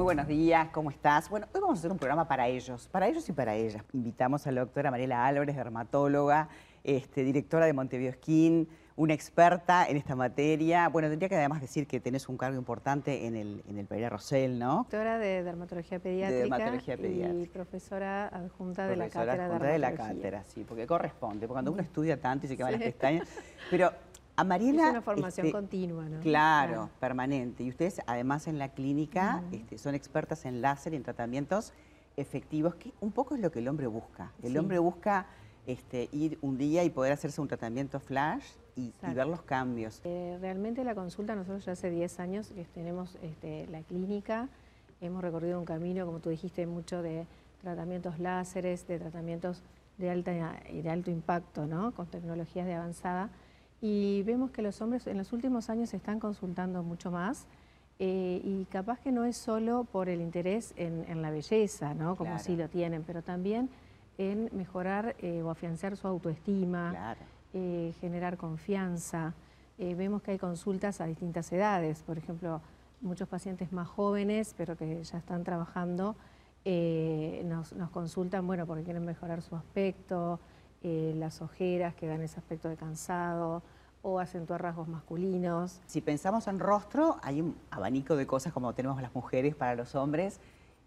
Muy buenos días, ¿cómo estás? Bueno, hoy vamos a hacer un programa para ellos, para ellos y para ellas. Invitamos a la doctora Mariela Álvarez, dermatóloga, este, directora de Montevideo Skin, una experta en esta materia. Bueno, tendría que además decir que tenés un cargo importante en el, en el Pereira Rosell, ¿no? Doctora de Dermatología Pediátrica, De dermatología pediátrica. y profesora adjunta de la Cátedra de adjunta de la cátedra, sí, porque corresponde, porque cuando uno estudia tanto y se queman Sí. las pestañas. Pero a Mariela... Es una formación este, continua, ¿no? Claro, permanente. Y ustedes, además, en la clínica este, son expertas en láser y en tratamientos efectivos, que un poco es lo que el hombre busca. El Sí. hombre busca este, ir un día y poder hacerse un tratamiento flash y, ver los cambios. Eh, realmente la consulta, nosotros ya hace 10 años que tenemos este, la clínica, hemos recorrido un camino, como tú dijiste, mucho de tratamientos láseres, de tratamientos de, alta, de alto impacto, ¿no? con tecnologías de avanzada. Y vemos que los hombres en los últimos años se están consultando mucho más. eh, y capaz que no es solo por el interés en, en la belleza, ¿no? como Claro. sí lo tienen, pero también en mejorar eh, o afianzar su autoestima, Claro. eh, generar confianza. Vemos que hay consultas a distintas edades, por ejemplo, muchos pacientes más jóvenes, pero que ya están trabajando, nos, nos consultan, bueno, porque quieren mejorar su aspecto, eh, las ojeras que dan ese aspecto de cansado, o acentuar rasgos masculinos. Si pensamos en rostro, hay un abanico de cosas como tenemos las mujeres para los hombres,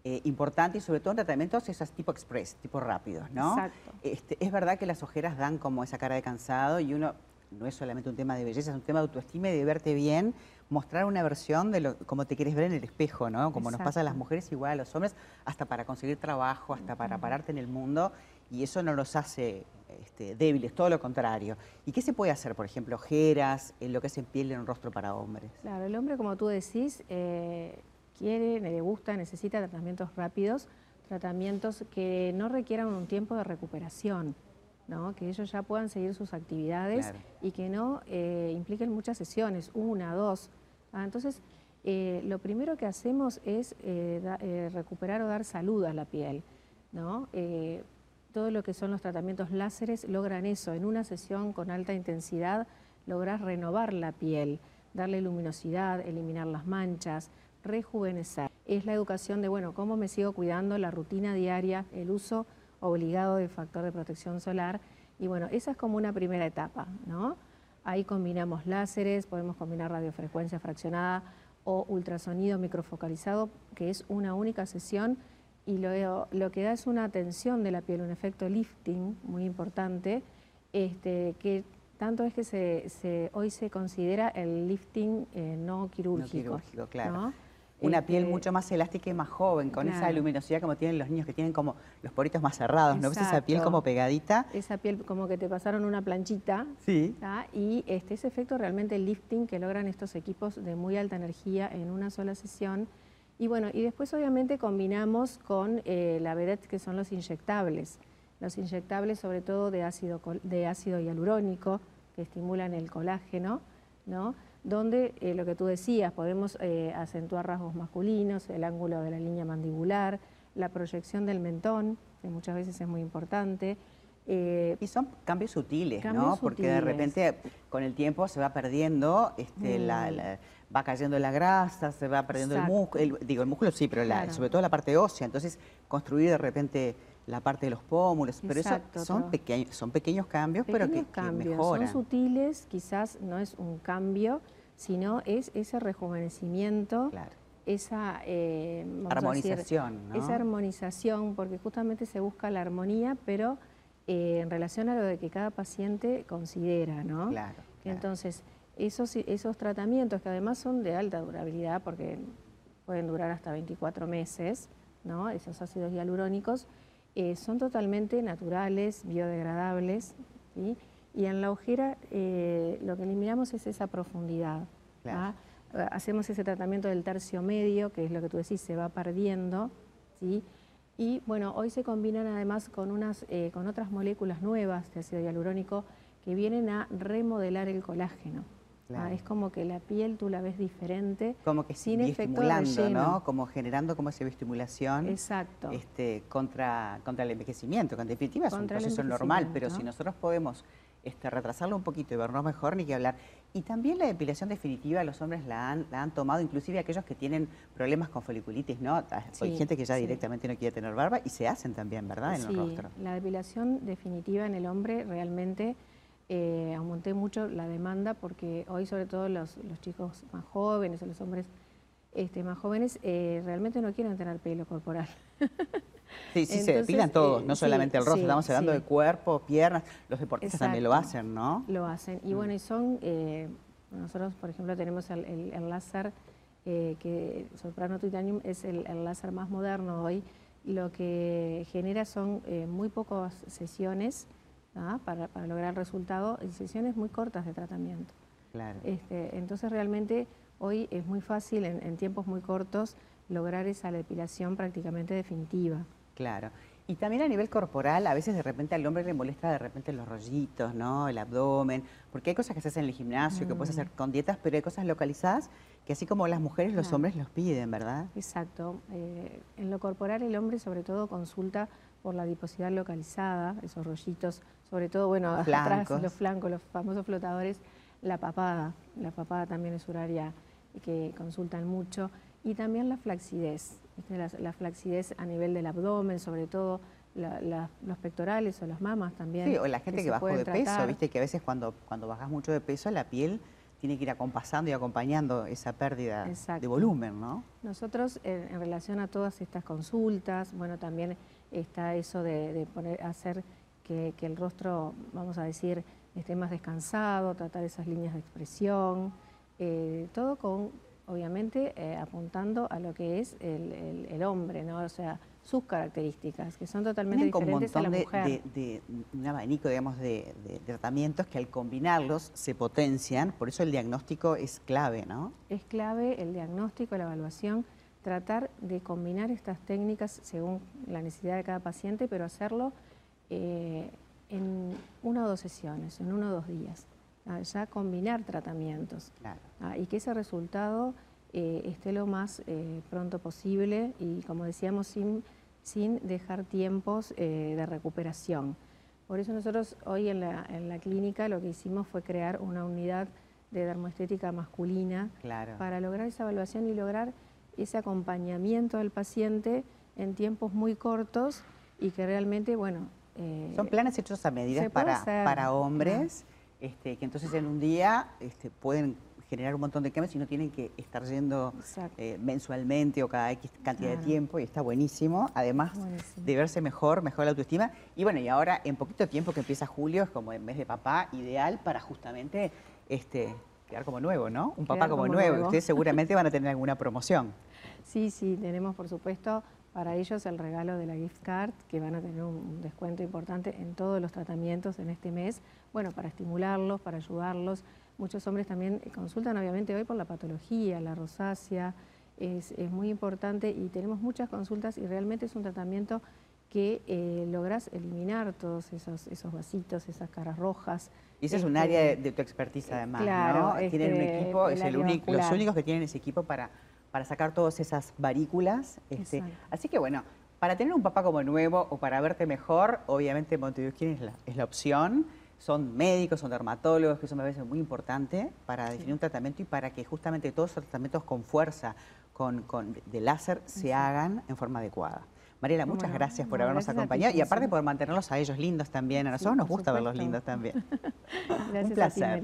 eh, importante y sobre todo en tratamientos esos tipo express, tipo rápidos, ¿no? Exacto. Este, es verdad que las ojeras dan como esa cara de cansado y uno, no es solamente un tema de belleza, es un tema de autoestima y de verte bien, mostrar una versión de lo, como te quieres ver en el espejo, ¿no? Como nos pasa a las mujeres igual a los hombres, hasta para conseguir trabajo, hasta para pararte en el mundo y eso no los hace este, débiles, todo lo contrario. ¿Y qué se puede hacer, por ejemplo, ojeras, en lo que es en piel en un rostro para hombres? Claro, el hombre, como tú decís, eh, quiere, le gusta, necesita tratamientos rápidos, tratamientos que no requieran un tiempo de recuperación, ¿no? que ellos ya puedan seguir sus actividades Claro. y que no eh, impliquen muchas sesiones, una, dos. Ah, entonces, eh, lo primero que hacemos es da- recuperar o dar salud a la piel. ¿no? Todo lo que son los tratamientos láseres logran eso. En una sesión con alta intensidad logras renovar la piel, darle luminosidad, eliminar las manchas, rejuvenecer. Es la educación de, bueno, cómo me sigo cuidando, la rutina diaria, el uso obligado de factor de protección solar. Y bueno, esa es como una primera etapa, ¿no? Ahí combinamos láseres, podemos combinar radiofrecuencia fraccionada o ultrasonido microfocalizado, que es una única sesión y lo, lo que da es una tensión de la piel, un efecto lifting muy importante, este, que tanto es que se, se- hoy se considera el lifting eh, no quirúrgico. quirúrgico, claro. ¿no? Una Este, piel mucho más elástica y más joven, con esa luminosidad como tienen los niños que tienen como los poritos más cerrados, ¿no ves esa piel como pegadita? Esa piel como que te pasaron una planchita, Sí. ¿tá? y este, ese efecto realmente lifting que logran estos equipos de muy alta energía en una sola sesión. Y bueno, y después obviamente combinamos con eh, la vedette que son los inyectables. Los inyectables sobre todo de ácido, de ácido hialurónico que estimulan el colágeno, ¿no? donde eh, lo que tú decías, podemos eh, acentuar rasgos masculinos, el ángulo de la línea mandibular, la proyección del mentón, que muchas veces es muy importante. Eh, Y son cambios sutiles, ¿no? Cambios Porque de repente con el tiempo se va perdiendo, este, la- Mm. la- va cayendo la grasa, se va perdiendo el músculo, digo, el músculo sí, pero la- sobre todo la parte ósea, entonces construir de repente la parte de los pómulos, pero eso son, pequeños, son pequeños cambios, pero que, pequeños que cambios, mejoran. son sutiles, quizás no es un cambio, sino es ese rejuvenecimiento, Claro. esa eh, decir, Armonización, ¿no? esa armonización, porque justamente se busca la armonía, pero eh, en relación a lo de que cada paciente considera, ¿no? Claro, claro. Entonces, esos, esos tratamientos que además son de alta durabilidad, porque pueden durar hasta 24 meses, ¿no? Esos ácidos hialurónicos, eh, son totalmente naturales, biodegradables, ¿sí? Y en la ojera eh, lo que eliminamos es esa profundidad. Claro. ¿ah? Eh, Hacemos ese tratamiento del tercio medio, que es lo que tú decís, se va perdiendo, ¿sí? Y bueno, hoy se combinan además con, unas, eh, con otras moléculas nuevas de ácido hialurónico que vienen a remodelar el colágeno. Claro. Ah, es como que la piel tú la ves diferente, Como que sin efecto relleno. ¿no? Como generando como esa estimulación. Exacto. este, contra, contra el envejecimiento, que en definitiva es un proceso normal, pero si nosotros podemos este, retrasarlo un poquito y vernos mejor, ni que hablar. Y también la depilación definitiva los hombres la han, la han tomado, inclusive aquellos que tienen problemas con foliculitis, ¿no? Ah, Hay gente que ya directamente no quiere tener barba y se hacen también, ¿verdad? En sí, el rostro. La depilación definitiva en el hombre realmente eh, aumenté mucho la demanda porque hoy sobre todo los, chicos más jóvenes o los hombres este, más jóvenes eh, realmente no quieren tener pelo corporal. Sí, sí, se depilan todos, eh, no solamente el rostro, estamos hablando de cuerpo, piernas, los deportistas también lo hacen, ¿no? Lo hacen, y mm. bueno, y son, eh, nosotros por ejemplo tenemos el, láser, eh, que Soprano Titanium es el, láser más moderno hoy, lo que genera son muy pocas sesiones ¿ah? para, lograr el resultado, y sesiones muy cortas de tratamiento. Claro. Este, entonces realmente hoy es muy fácil en tiempos muy cortos lograr esa depilación prácticamente definitiva. Claro. Y también a nivel corporal, a veces de repente al hombre le molesta de repente los rollitos, ¿no? El abdomen, porque hay cosas que se hacen en el gimnasio, que puedes hacer mm. con dietas, pero hay cosas localizadas que así como las mujeres, los hombres los piden, ¿verdad? Exacto. Eh, en lo corporal el hombre sobre todo consulta por la adiposidad localizada, esos rollitos, sobre todo, bueno, atrás, los flancos, los famosos flotadores, la papada, la papada también es un área que consultan mucho, y también la flacidez. La, flacidez a nivel del abdomen, sobre todo los pectorales o las mamas también. Sí, o la gente que, bajó de peso, viste que a veces cuando, cuando bajas mucho de peso la piel tiene que ir acompasando y acompañando esa pérdida de volumen, ¿no? Nosotros en, relación a todas estas consultas, bueno, también está eso de, poner, hacer que, el rostro, vamos a decir, esté más descansado, tratar esas líneas de expresión, eh, todo con obviamente eh, apuntando a lo que es el, hombre, ¿no? O sea, sus características, que son totalmente diferentes a la mujer. De, un abanico, digamos, de, tratamientos que al combinarlos se potencian, por eso el diagnóstico es clave, ¿no? Es clave el diagnóstico, la evaluación, tratar de combinar estas técnicas según la necesidad de cada paciente, pero hacerlo eh, en una o dos sesiones, en uno o dos días ya combinar tratamientos ah, y que ese resultado eh, esté lo más eh, pronto posible y como decíamos sin, sin dejar tiempos eh, de recuperación. Por eso nosotros hoy en la, en la, clínica lo que hicimos fue crear una unidad de dermoestética masculina para lograr esa evaluación y lograr ese acompañamiento del paciente en tiempos muy cortos y que realmente, bueno... Son planes hechos a medida para, para hombres. Este, que entonces en un día este, pueden generar un montón de cambios y no tienen que estar yendo eh, mensualmente o cada X cantidad de tiempo y está buenísimo. Además de verse mejor, mejor la autoestima. Y bueno, y ahora en poquito tiempo que empieza julio es como en mes de papá ideal para justamente este, quedar como nuevo, ¿no? Un papá como, nuevo. Y ustedes seguramente van a tener alguna promoción. Sí, sí, tenemos por supuesto para ellos el regalo de la gift card, que van a tener un descuento importante en todos los tratamientos en este mes, bueno, para estimularlos, para ayudarlos. Muchos hombres también consultan obviamente hoy por la patología, la rosácea, es, muy importante y tenemos muchas consultas y realmente es un tratamiento que eh, logras eliminar todos esos, esos vasitos, esas caras rojas. Y ese es un área de, tu expertise además, claro, ¿no? Tienen un este, equipo, es el único, los únicos que tienen ese equipo para para sacar todas esas varículas. Este, así que bueno, para tener un papá como nuevo o para verte mejor, obviamente Montevideo es la, es la opción. Son médicos, son dermatólogos, que eso me parece muy importante para definir un tratamiento y para que justamente todos esos tratamientos con fuerza, con, con de láser, se hagan en forma adecuada. Mariela, muchas gracias por habernos acompañado y aparte por mantenerlos a ellos lindos también. A nosotros nos gusta verlos lindos también. gracias un placer.